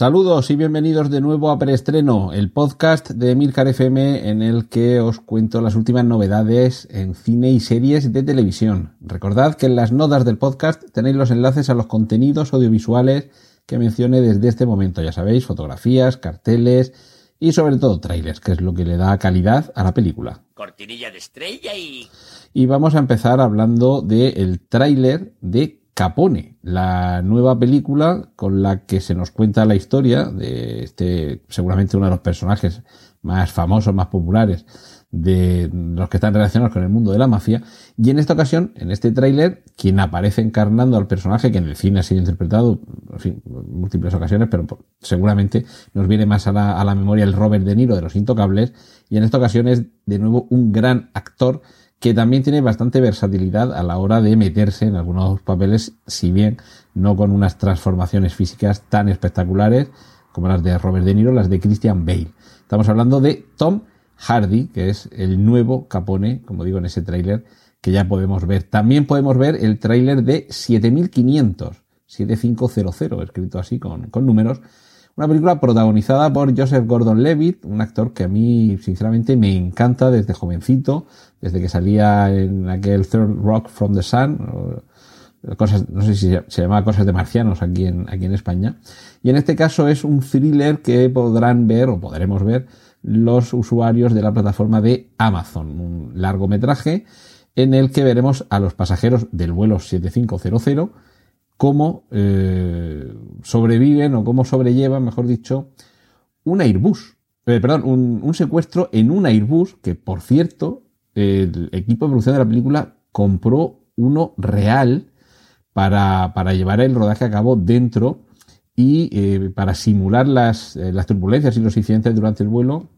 Saludos y bienvenidos de nuevo a Preestreno, el podcast de Emilcar FM en el que os cuento las últimas novedades en cine y series de televisión. Recordad que en las notas del podcast tenéis los enlaces a los contenidos audiovisuales que mencioné desde este momento. Ya sabéis, fotografías, carteles y sobre todo trailers, que es lo que le da calidad a la película. Cortinilla de estrella y... Y vamos a empezar hablando del tráiler de Capone, la nueva película con la que se nos cuenta la historia de este, seguramente uno de los personajes más famosos, más populares de los que están relacionados con el mundo de la mafia. Y en esta ocasión, en este tráiler, quien aparece encarnando al personaje que en el cine ha sido interpretado, en fin, múltiples ocasiones, pero seguramente nos viene más a la, a la memoria el Robert De Niro de Los Intocables. Y en esta ocasión es de nuevo un gran actor que también tiene bastante versatilidad a la hora de meterse en algunos papeles, si bien no con unas transformaciones físicas tan espectaculares como las de Robert De Niro, las de Christian Bale. Estamos hablando de Tom Hardy, que es el nuevo Capone, como digo en ese tráiler que ya podemos ver. También podemos ver el tráiler de 7500, 7500, escrito así con, con números, una película protagonizada por Joseph Gordon-Levitt, un actor que a mí sinceramente me encanta desde jovencito, desde que salía en aquel Third Rock from the Sun, cosas, no sé si se llama Cosas de Marcianos aquí en, aquí en España. Y en este caso es un thriller que podrán ver o podremos ver los usuarios de la plataforma de Amazon, un largometraje en el que veremos a los pasajeros del vuelo 7500 cómo eh, sobreviven o cómo sobrellevan, mejor dicho, un Airbus. Eh, perdón, un, secuestro en un Airbus que, por cierto, el equipo de producción de la película compró uno real para, para llevar el rodaje a cabo dentro y eh, para simular las, las turbulencias y los incidentes durante el vuelo,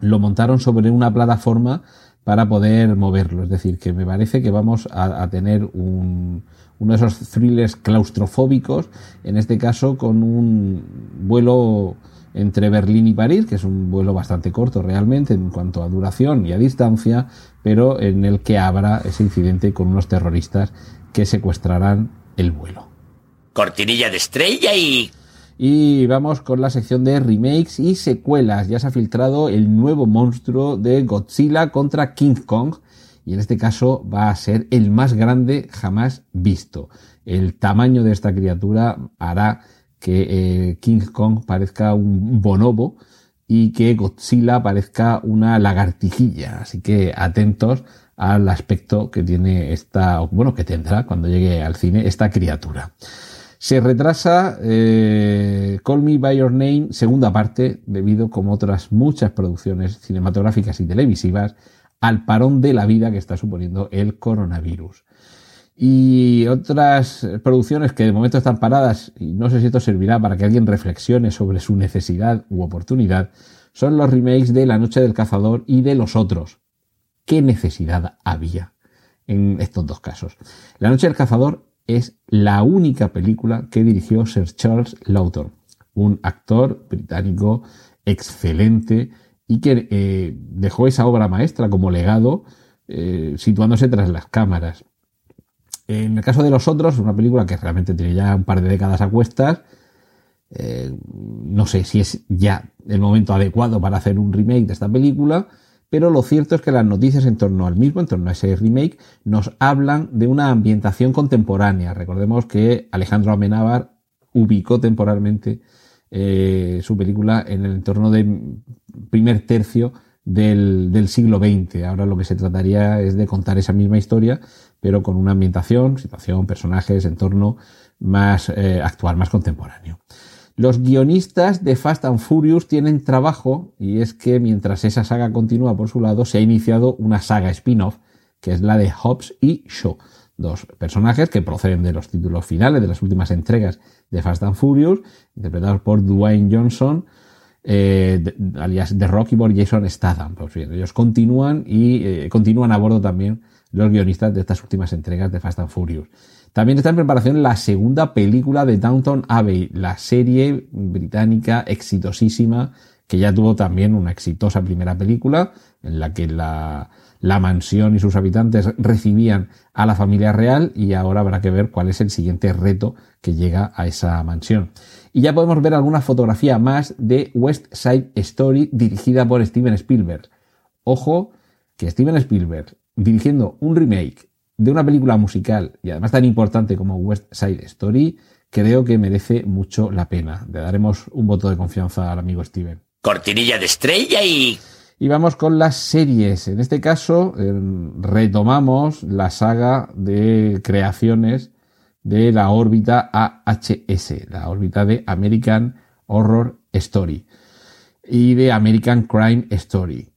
lo montaron sobre una plataforma para poder moverlo. Es decir, que me parece que vamos a, tener un, uno de esos thrillers claustrofóbicos, en este caso con un vuelo entre Berlín y París, que es un vuelo bastante corto realmente en cuanto a duración y a distancia, pero en el que habrá ese incidente con unos terroristas que secuestrarán el vuelo. Cortinilla de estrella y... Y vamos con la sección de remakes y secuelas. Ya se ha filtrado el nuevo monstruo de Godzilla contra King Kong, y en este caso va a ser el más grande jamás visto. El tamaño de esta criatura hará que eh, King Kong parezca un bonobo y que Godzilla parezca una lagartijilla. Así que atentos al aspecto que tiene esta, bueno, que tendrá cuando llegue al cine esta criatura. Se retrasa eh, Call Me By Your Name, segunda parte, debido, como otras muchas producciones cinematográficas y televisivas, al parón de la vida que está suponiendo el coronavirus. Y otras producciones que de momento están paradas, y no sé si esto servirá para que alguien reflexione sobre su necesidad u oportunidad, son los remakes de La Noche del Cazador y de Los Otros. ¿Qué necesidad había en estos dos casos? La Noche del Cazador es la única película que dirigió Sir Charles Lawton, un actor británico excelente, y que eh, dejó esa obra maestra como legado eh, situándose tras las cámaras. En el caso de los otros, una película que realmente tiene ya un par de décadas a cuestas, eh, no sé si es ya el momento adecuado para hacer un remake de esta película, pero lo cierto es que las noticias en torno al mismo, en torno a ese remake, nos hablan de una ambientación contemporánea. Recordemos que Alejandro Amenábar ubicó temporalmente eh, su película en el entorno del primer tercio del, siglo XX. Ahora lo que se trataría es de contar esa misma historia, pero con una ambientación, situación, personajes, entorno más eh, actual, más contemporáneo. Los guionistas de Fast and Furious tienen trabajo y es que mientras esa saga continúa por su lado, se ha iniciado una saga spin-off que es la de Hobbs y Shaw, dos personajes que proceden de los títulos finales de las últimas entregas de Fast and Furious, interpretados por Dwayne Johnson, eh, alias The Rocky por Jason Statham. Pues bien, ellos continúan y eh, continúan a bordo también los guionistas de estas últimas entregas de Fast and Furious. También está en preparación la segunda película de Downton Abbey, la serie británica exitosísima que ya tuvo también una exitosa primera película en la que la, la mansión y sus habitantes recibían a la familia real y ahora habrá que ver cuál es el siguiente reto que llega a esa mansión. Y ya podemos ver alguna fotografía más de West Side Story dirigida por Steven Spielberg. Ojo que Steven Spielberg dirigiendo un remake de una película musical y además tan importante como West Side Story, creo que merece mucho la pena. Le daremos un voto de confianza al amigo Steven. Cortinilla de estrella y... Y vamos con las series. En este caso, eh, retomamos la saga de creaciones de la órbita AHS, la órbita de American Horror Story y de American Crime Story.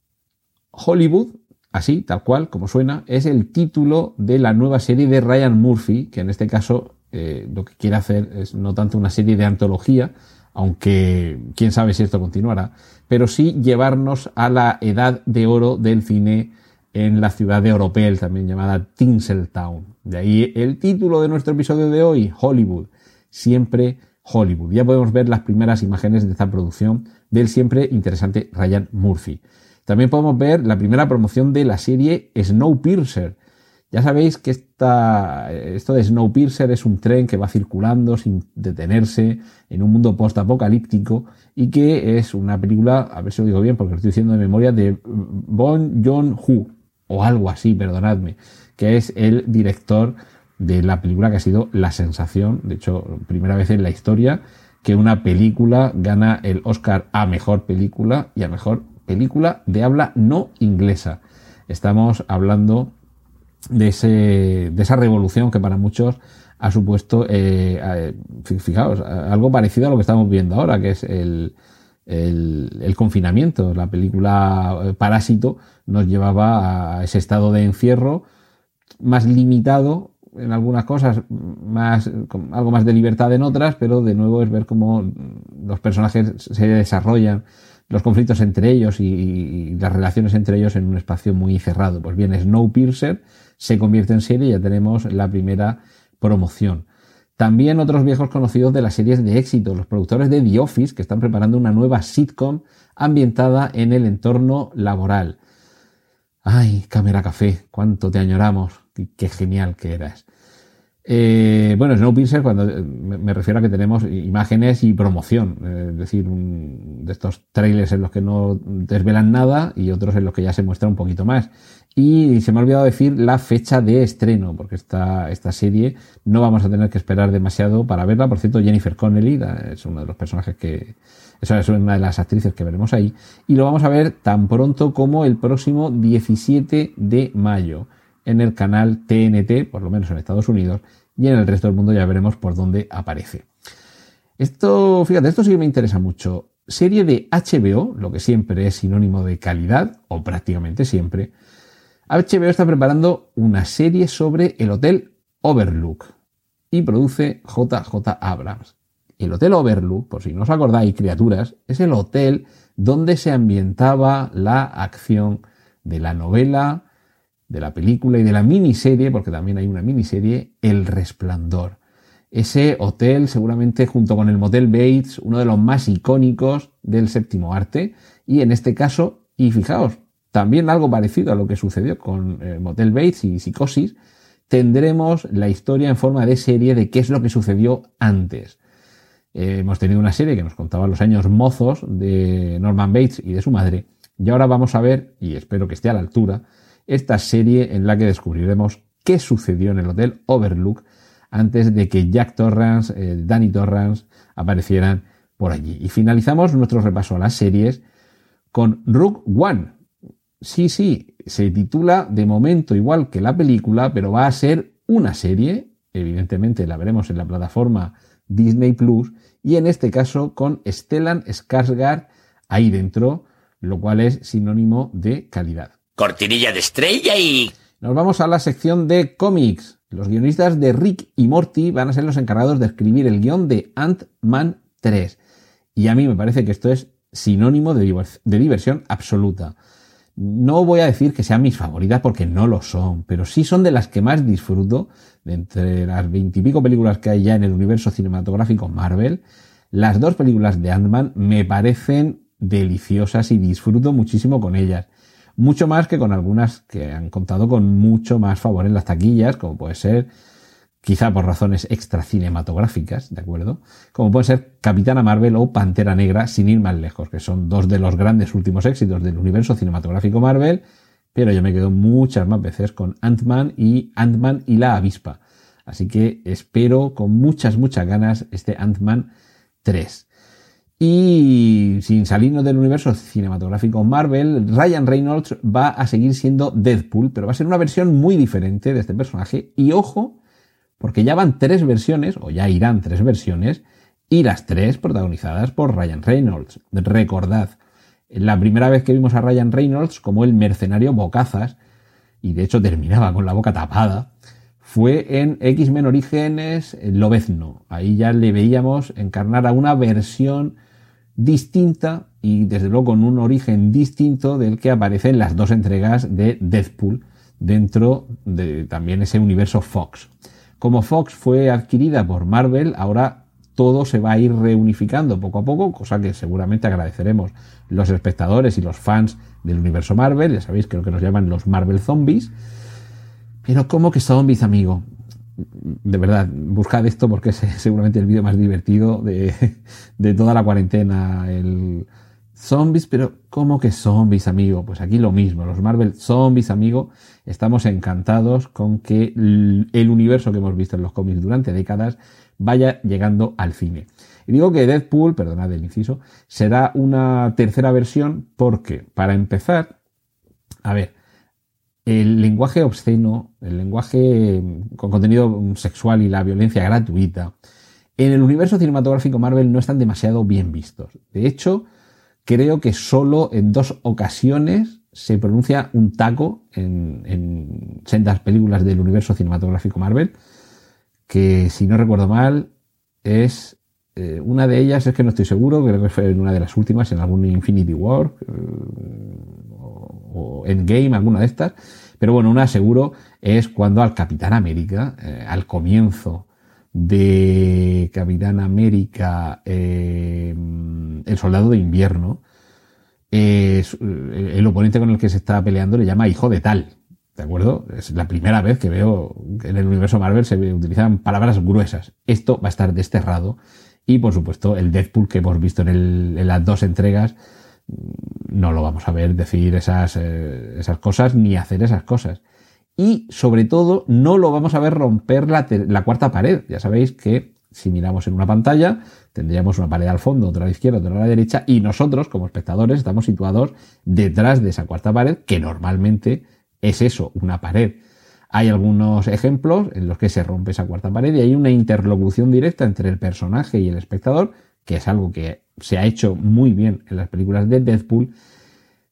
Hollywood así, tal cual, como suena, es el título de la nueva serie de Ryan Murphy, que en este caso eh, lo que quiere hacer es no tanto una serie de antología, aunque quién sabe si esto continuará, pero sí llevarnos a la edad de oro del cine en la ciudad de Oropel, también llamada Tinseltown. De ahí el título de nuestro episodio de hoy, Hollywood, siempre Hollywood. Ya podemos ver las primeras imágenes de esta producción del siempre interesante Ryan Murphy. También podemos ver la primera promoción de la serie Snowpiercer. Ya sabéis que esta, esto de Snowpiercer es un tren que va circulando sin detenerse en un mundo post-apocalíptico y que es una película, a ver si lo digo bien porque lo estoy diciendo de memoria, de Bon Joon-ho, o algo así, perdonadme, que es el director de la película que ha sido la sensación, de hecho, primera vez en la historia, que una película gana el Oscar a mejor película y a mejor película de habla no inglesa. Estamos hablando de, ese, de esa revolución que para muchos ha supuesto, eh, fijaos, algo parecido a lo que estamos viendo ahora, que es el, el, confinamiento. La película eh, Parásito nos llevaba a ese estado de encierro más limitado en algunas cosas, más, algo más de libertad en otras, pero de nuevo es ver cómo los personajes se desarrollan los conflictos entre ellos y, las relaciones entre ellos en un espacio muy cerrado. Pues bien, Snowpiercer se convierte en serie y ya tenemos la primera promoción. También otros viejos conocidos de las series de éxito, los productores de The Office, que están preparando una nueva sitcom ambientada en el entorno laboral. Ay, Cámara Café, cuánto te añoramos, qué genial que eras. Eh, bueno, Snowpiercer, cuando eh, me refiero a que tenemos imágenes y promoción, eh, es decir, de estos trailers en los que no desvelan nada y otros en los que ya se muestra un poquito más. Y se me ha olvidado decir la fecha de estreno, porque esta, esta serie no vamos a tener que esperar demasiado para verla. Por cierto, Jennifer Connelly es uno de los personajes que, es una de las actrices que veremos ahí. Y lo vamos a ver tan pronto como el próximo 17 de mayo en el canal TNT, por lo menos en Estados Unidos, y en el resto del mundo ya veremos por dónde aparece. Esto, fíjate, esto sí que me interesa mucho. Serie de HBO, lo que siempre es sinónimo de calidad, o prácticamente siempre. HBO está preparando una serie sobre el Hotel Overlook y produce JJ Abrams. El Hotel Overlook, por si no os acordáis, criaturas, es el hotel donde se ambientaba la acción de la novela de la película y de la miniserie, porque también hay una miniserie, El Resplandor. Ese hotel, seguramente junto con el Motel Bates, uno de los más icónicos del séptimo arte, y en este caso, y fijaos, también algo parecido a lo que sucedió con el Motel Bates y Psicosis, tendremos la historia en forma de serie de qué es lo que sucedió antes. Eh, hemos tenido una serie que nos contaba los años mozos de Norman Bates y de su madre, y ahora vamos a ver, y espero que esté a la altura, esta serie en la que descubriremos qué sucedió en el Hotel Overlook antes de que Jack Torrance, eh, Danny Torrance aparecieran por allí. Y finalizamos nuestro repaso a las series con Rook One. Sí, sí, se titula de momento igual que la película, pero va a ser una serie. Evidentemente la veremos en la plataforma Disney Plus y en este caso con Stellan Skarsgård ahí dentro, lo cual es sinónimo de calidad cortinilla de estrella y... Nos vamos a la sección de cómics. Los guionistas de Rick y Morty van a ser los encargados de escribir el guion de Ant-Man 3. Y a mí me parece que esto es sinónimo de, diversión absoluta. No voy a decir que sean mis favoritas porque no lo son, pero sí son de las que más disfruto de entre las veintipico películas que hay ya en el universo cinematográfico Marvel. Las dos películas de Ant-Man me parecen deliciosas y disfruto muchísimo con ellas. Mucho más que con algunas que han contado con mucho más favor en las taquillas, como puede ser quizá por razones extra cinematográficas, ¿de acuerdo? Como puede ser Capitana Marvel o Pantera Negra, sin ir más lejos, que son dos de los grandes últimos éxitos del universo cinematográfico Marvel, pero yo me quedo muchas más veces con Ant-Man y Ant-Man y la avispa. Así que espero con muchas, muchas ganas este Ant-Man 3. Y sin salirnos del universo cinematográfico Marvel, Ryan Reynolds va a seguir siendo Deadpool, pero va a ser una versión muy diferente de este personaje. Y ojo, porque ya van tres versiones, o ya irán tres versiones, y las tres protagonizadas por Ryan Reynolds. Recordad, la primera vez que vimos a Ryan Reynolds como el mercenario Bocazas, y de hecho terminaba con la boca tapada, fue en X-Men Orígenes Lobezno. Ahí ya le veíamos encarnar a una versión distinta y desde luego con un origen distinto del que aparece en las dos entregas de Deadpool dentro de también ese universo Fox. Como Fox fue adquirida por Marvel, ahora todo se va a ir reunificando poco a poco, cosa que seguramente agradeceremos los espectadores y los fans del universo Marvel, ya sabéis que lo que nos llaman los Marvel Zombies. Pero ¿cómo que zombies, amigo? De verdad, buscad esto porque es seguramente el vídeo más divertido de, de toda la cuarentena. El zombies, pero ¿cómo que zombies, amigo? Pues aquí lo mismo, los Marvel Zombies, amigo estamos encantados con que el universo que hemos visto en los cómics durante décadas vaya llegando al cine. Y digo que Deadpool, perdonad el inciso, será una tercera versión porque, para empezar, a ver, el lenguaje obsceno, el lenguaje con contenido sexual y la violencia gratuita, en el universo cinematográfico Marvel no están demasiado bien vistos. De hecho, creo que solo en dos ocasiones se pronuncia un taco en, en sendas películas del universo cinematográfico Marvel, que si no recuerdo mal es eh, una de ellas, es que no estoy seguro, creo que fue en una de las últimas, en algún Infinity War eh, o, Endgame, alguna de estas, pero bueno, una seguro es cuando al Capitán América, eh, al comienzo de Capitán América, el soldado de invierno, eh, el oponente con el que se está peleando le llama hijo de tal. ¿De acuerdo? Es la primera vez que veo en el universo Marvel se utilizan palabras gruesas. Esto va a estar desterrado. Y por supuesto, el Deadpool que hemos visto en, las dos entregas, no lo vamos a ver decir esas, eh, esas cosas ni hacer esas cosas. Y sobre todo, no lo vamos a ver romper la, la cuarta pared. Ya sabéis que si miramos en una pantalla, tendríamos una pared al fondo, otra a la izquierda, otra a la derecha, y nosotros, como espectadores, estamos situados detrás de esa cuarta pared, que normalmente es eso, una pared. Hay algunos ejemplos en los que se rompe esa cuarta pared y hay una interlocución directa entre el personaje y el espectador, que es algo que se ha hecho muy bien en las películas de Deadpool,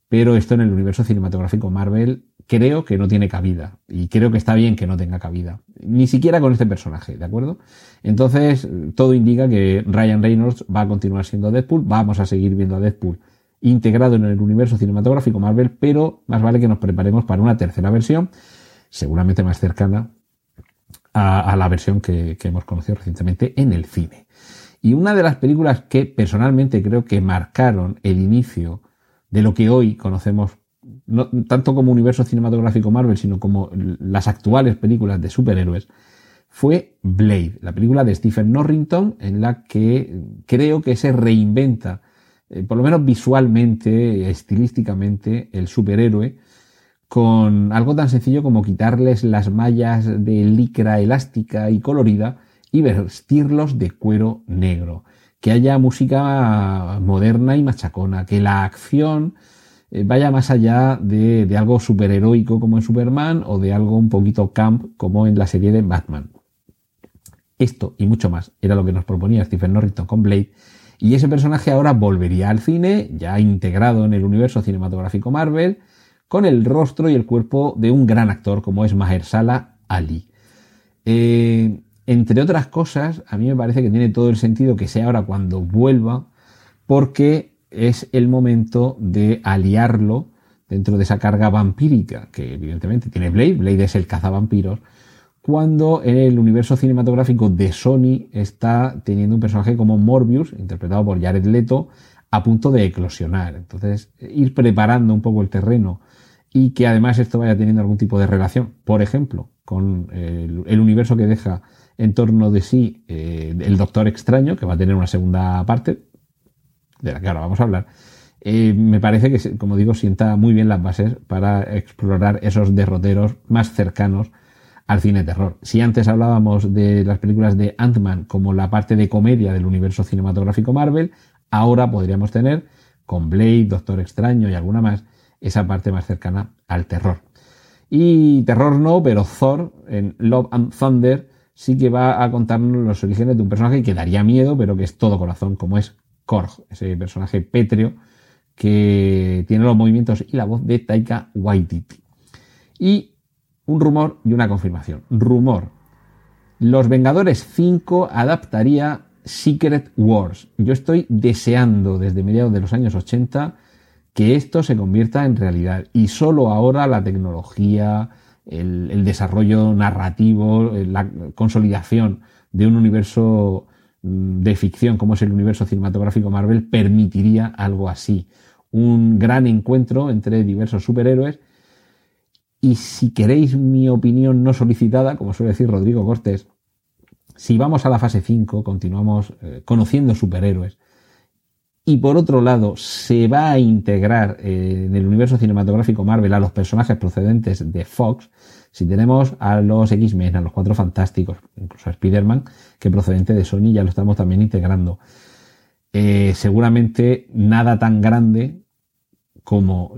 pero esto en el universo cinematográfico Marvel creo que no tiene cabida. Y creo que está bien que no tenga cabida. Ni siquiera con este personaje, ¿de acuerdo? Entonces, todo indica que Ryan Reynolds va a continuar siendo Deadpool. Vamos a seguir viendo a Deadpool integrado en el universo cinematográfico Marvel, pero más vale que nos preparemos para una tercera versión, seguramente más cercana a, la versión que, hemos conocido recientemente en el cine. Y una de las películas que personalmente creo que marcaron el inicio de lo que hoy conocemos no, tanto como universo cinematográfico Marvel, sino como las actuales películas de superhéroes, fue Blade, la película de Stephen Norrington, en la que creo que se reinventa, eh, por lo menos visualmente, estilísticamente, el superhéroe, con algo tan sencillo como quitarles las mallas de licra elástica y colorida y vestirlos de cuero negro. Que haya música moderna y machacona, que la acción eh, vaya más allá de, de algo superheroico como en Superman o de algo un poquito camp como en la serie de Batman. Esto y mucho más era lo que nos proponía Stephen Norrington con Blade y ese personaje ahora volvería al cine, ya integrado en el universo cinematográfico Marvel, con el rostro y el cuerpo de un gran actor como es Mahershala Ali. Eh, entre otras cosas, a mí me parece que tiene todo el sentido que sea ahora cuando vuelva, porque es el momento de aliarlo, dentro de esa carga vampírica que evidentemente tiene Blade, Blade es el cazavampiros, cuando el universo cinematográfico de Sony está teniendo un personaje como Morbius, interpretado por Jared Leto, a punto de eclosionar. Entonces, ir preparando un poco el terreno y que además esto vaya teniendo algún tipo de relación, por ejemplo, con el, universo que deja en torno de sí eh, el Doctor Extraño, que va a tener una segunda parte, de la que ahora vamos a hablar, eh, me parece que, como digo, sienta muy bien las bases para explorar esos derroteros más cercanos al cine terror. Si antes hablábamos de las películas de Ant-Man como la parte de comedia del universo cinematográfico Marvel, ahora podríamos tener, con Blade, Doctor Extraño y alguna más, esa parte más cercana al terror. Y terror no, pero Thor en Love and Thunder sí que va a contarnos los orígenes de un personaje que daría miedo, pero que es todo corazón, como es Korg, ese personaje pétreo que tiene los movimientos y la voz de Taika Waititi. Y un rumor y una confirmación. Rumor. Los Vengadores 5 adaptaría Secret Wars. Yo estoy deseando desde mediados de los años 80 que esto se convierta en realidad. Y solo ahora la tecnología, el, desarrollo narrativo, la consolidación de un universo mm, de ficción como es el universo cinematográfico Marvel permitiría algo así un gran encuentro entre diversos superhéroes. Y si queréis mi opinión no solicitada, como suele decir Rodrigo Cortés, si vamos a la fase 5, continuamos eh, conociendo superhéroes, y por otro lado se va a integrar eh, en el universo cinematográfico Marvel a los personajes procedentes de Fox, si tenemos a los X-Men, a los Cuatro Fantásticos, incluso a Spider-Man, que procedente de Sony ya lo estamos también integrando. Eh, seguramente nada tan grande como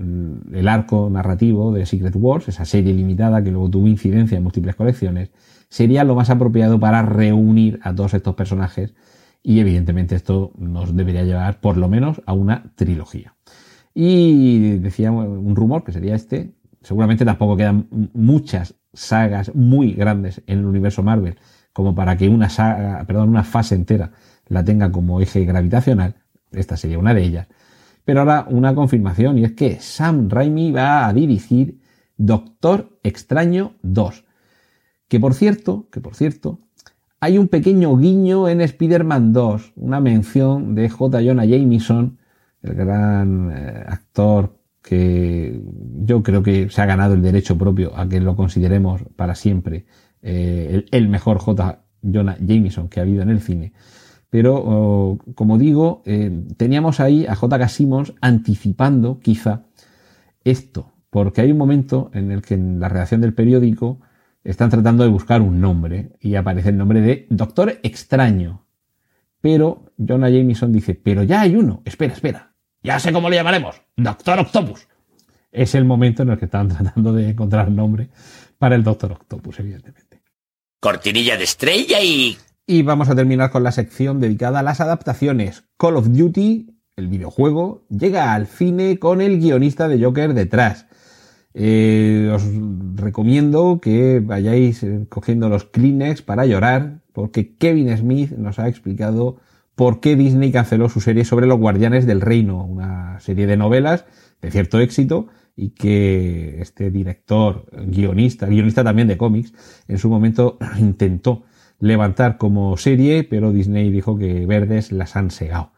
el arco narrativo de Secret Wars, esa serie limitada que luego tuvo incidencia en múltiples colecciones, sería lo más apropiado para reunir a todos estos personajes y evidentemente esto nos debería llevar por lo menos a una trilogía. Y decía un rumor que sería este, seguramente tampoco quedan muchas sagas muy grandes en el universo Marvel como para que una saga, perdón, una fase entera la tenga como eje gravitacional, esta sería una de ellas pero ahora una confirmación y es que Sam Raimi va a dirigir Doctor Extraño 2. Que por cierto, que por cierto, hay un pequeño guiño en Spider-Man 2, una mención de J. Jonah Jameson, el gran eh, actor que yo creo que se ha ganado el derecho propio a que lo consideremos para siempre eh, el, mejor J. Jonah Jameson que ha habido en el cine. Pero, oh, como digo, eh, teníamos ahí a J.K. Simmons anticipando quizá esto, porque hay un momento en el que en la redacción del periódico están tratando de buscar un nombre y aparece el nombre de Doctor Extraño. Pero Jonah Jameson dice, pero ya hay uno, espera, espera, ya sé cómo le llamaremos, Doctor Octopus. Es el momento en el que están tratando de encontrar nombre para el Doctor Octopus, evidentemente. Cortinilla de estrella y y vamos a terminar con la sección dedicada a las adaptaciones. Call of Duty, el videojuego, llega al cine con el guionista de Joker detrás. Eh, os recomiendo que vayáis eh, cogiendo los Kleenex para llorar, porque Kevin Smith nos ha explicado por qué Disney canceló su serie sobre los Guardianes del Reino, una serie de novelas de cierto éxito y que este director, guionista, guionista también de cómics, en su momento intentó levantar como serie, pero Disney dijo que verdes las han segado.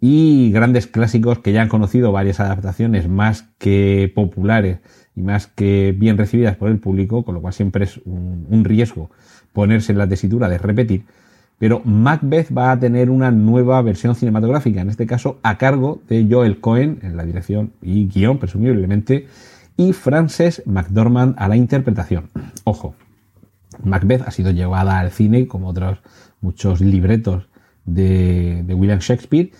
Y grandes clásicos que ya han conocido varias adaptaciones más que populares y más que bien recibidas por el público, con lo cual siempre es un, riesgo ponerse en la tesitura de repetir. Pero Macbeth va a tener una nueva versión cinematográfica, en este caso a cargo de Joel Cohen en la dirección y guion, presumiblemente, y Frances McDormand a la interpretación. Ojo, Macbeth ha sido llevada al cine, como otros muchos libretos de, William Shakespeare,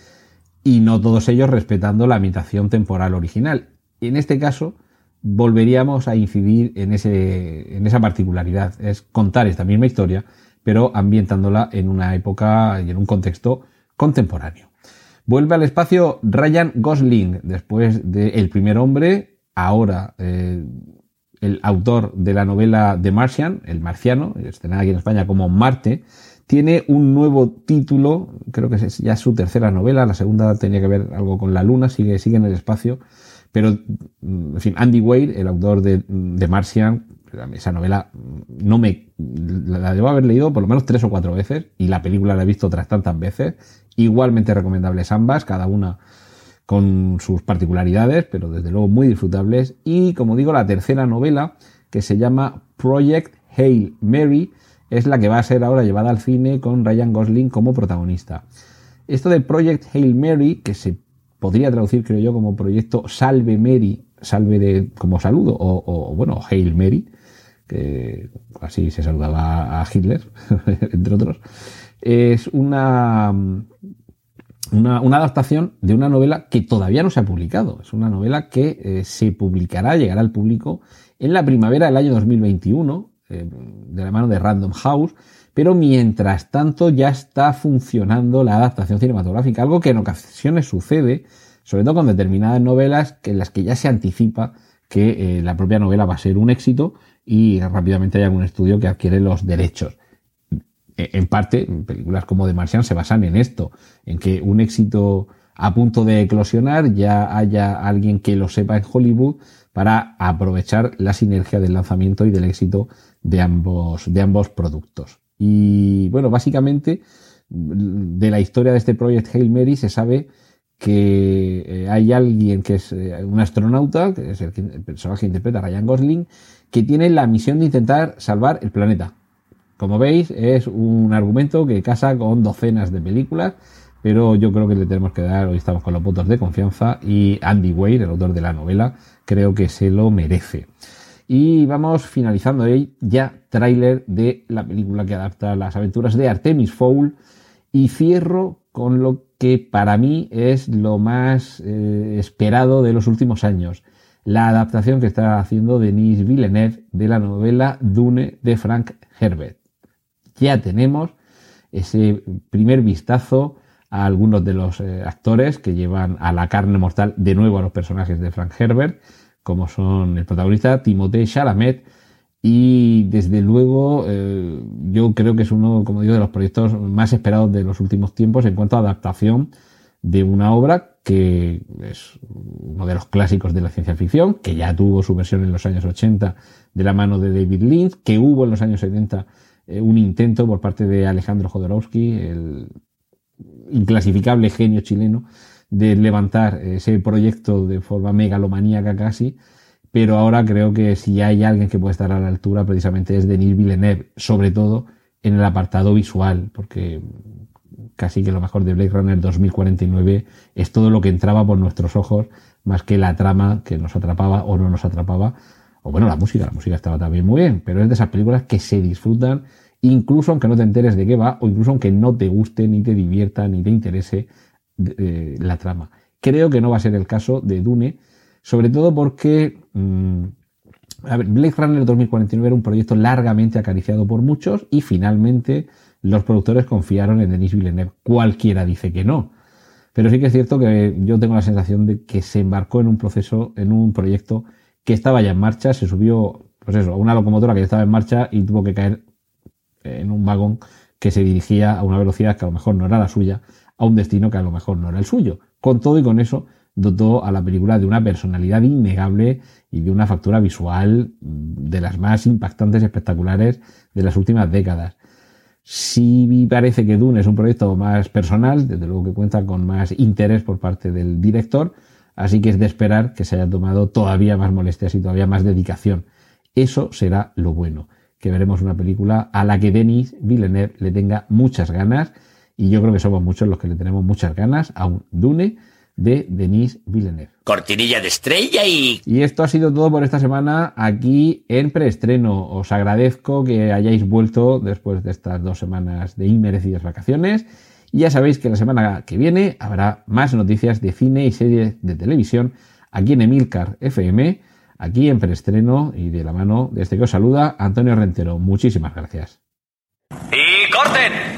y no todos ellos respetando la ambientación temporal original. En este caso, volveríamos a incidir en, ese, en esa particularidad, es contar esta misma historia, pero ambientándola en una época y en un contexto contemporáneo. Vuelve al espacio Ryan Gosling, después de El primer hombre, ahora eh, el autor de la novela The Martian, El Marciano, estrenada aquí en España como Marte, tiene un nuevo título, creo que es ya su tercera novela, la segunda tenía que ver algo con la Luna, sigue, sigue en el espacio, Pero, mm, en fin, Andy Weir, el autor de, de Martian, esa novela no me la debo haber leído por lo menos tres o cuatro veces y la película la he visto otras tantas veces. Igualmente recomendables ambas cada una con sus particularidades pero desde luego muy disfrutables. Y como digo la tercera novela que se llama Project Hail Mary es la que va a ser ahora llevada al cine con Ryan Gosling como protagonista. Esto de Project Hail Mary que se podría traducir creo yo como proyecto Salve Mary salve de como saludo o, o bueno Hail Mary que así se saludaba a Hitler, entre otros, es una, una, adaptación de una novela que todavía no se ha publicado. Es una novela que eh, se publicará, llegará al público en la primavera del año 2021, eh, de la mano de Random House, pero mientras tanto ya está funcionando la adaptación cinematográfica, algo que en ocasiones sucede, sobre todo con determinadas novelas en las que ya se anticipa que eh, la propia novela va a ser un éxito y rápidamente hay algún estudio que adquiere los derechos. E, en parte, películas como The Martian se basan en esto, en que un éxito a punto de eclosionar ya haya alguien que lo sepa en Hollywood para aprovechar la sinergia del lanzamiento y del éxito de ambos, de ambos productos. Y bueno, básicamente de la historia de este Project Hail Mary se sabe que eh, hay alguien que es eh, un astronauta, que es el, personaje que interpreta Ryan Gosling, que tiene la misión de intentar salvar el planeta. Como veis, es un argumento que casa con docenas de películas, pero yo creo que le tenemos que dar, hoy estamos con los votos de confianza, y Andy Weir, el autor de la novela, creo que se lo merece. Y vamos finalizando ahí ya tráiler de la película que adapta las aventuras de Artemis Fowl, y cierro con lo que para mí es lo más eh, esperado de los últimos años. La adaptación que está haciendo Denis Villeneuve de la novela Dune de Frank Herbert. Ya tenemos ese primer vistazo a algunos de los eh, actores que llevan a la carne mortal de nuevo a los personajes de Frank Herbert, como son el protagonista Timothée Chalamet, y desde luego eh, yo creo que es uno, como digo, de los proyectos más esperados de los últimos tiempos en cuanto a adaptación de una obra que es uno de los clásicos de la ciencia ficción, que ya tuvo su versión en los años 80 de la mano de David Lynch, que hubo en los años 70 eh, un intento por parte de Alejandro Jodorowsky, el inclasificable genio chileno, de levantar ese proyecto de forma megalomaníaca casi, pero ahora creo que si hay alguien que puede estar a la altura precisamente es Denis Villeneuve, sobre todo en el apartado visual, porque casi que lo mejor de Blade Runner 2049 es todo lo que entraba por nuestros ojos, más que la trama que nos atrapaba o no nos atrapaba. O bueno, la música, la música estaba también muy bien, pero es de esas películas que se disfrutan incluso aunque no te enteres de qué va o incluso aunque no te guste, ni te divierta, ni te interese eh, la trama. Creo que no va a ser el caso de Dune, sobre todo porque mmm, a ver, Blade Runner 2049 era un proyecto largamente acariciado por muchos y finalmente los productores confiaron en Denis Villeneuve. Cualquiera dice que no. Pero sí que es cierto que yo tengo la sensación de que se embarcó en un proceso, en un proyecto que estaba ya en marcha, se subió, pues eso, a una locomotora que ya estaba en marcha y tuvo que caer en un vagón que se dirigía a una velocidad que a lo mejor no era la suya, a un destino que a lo mejor no era el suyo. Con todo y con eso, dotó a la película de una personalidad innegable y de una factura visual de las más impactantes y espectaculares de las últimas décadas. Sí parece que Dune es un proyecto más personal, desde luego que cuenta con más interés por parte del director, así que es de esperar que se haya tomado todavía más molestias y todavía más dedicación. Eso será lo bueno, que veremos una película a la que Denis Villeneuve le tenga muchas ganas, y yo creo que somos muchos los que le tenemos muchas ganas a un Dune de Denis Villeneuve. Cortinilla de estrella y... Y esto ha sido todo por esta semana aquí en preestreno. Os agradezco que hayáis vuelto después de estas dos semanas de inmerecidas vacaciones. Y ya sabéis que la semana que viene habrá más noticias de cine y series de televisión aquí en Emilcar FM, aquí en preestreno y de la mano de este que os saluda Antonio Rentero. Muchísimas gracias. ¡Y corten!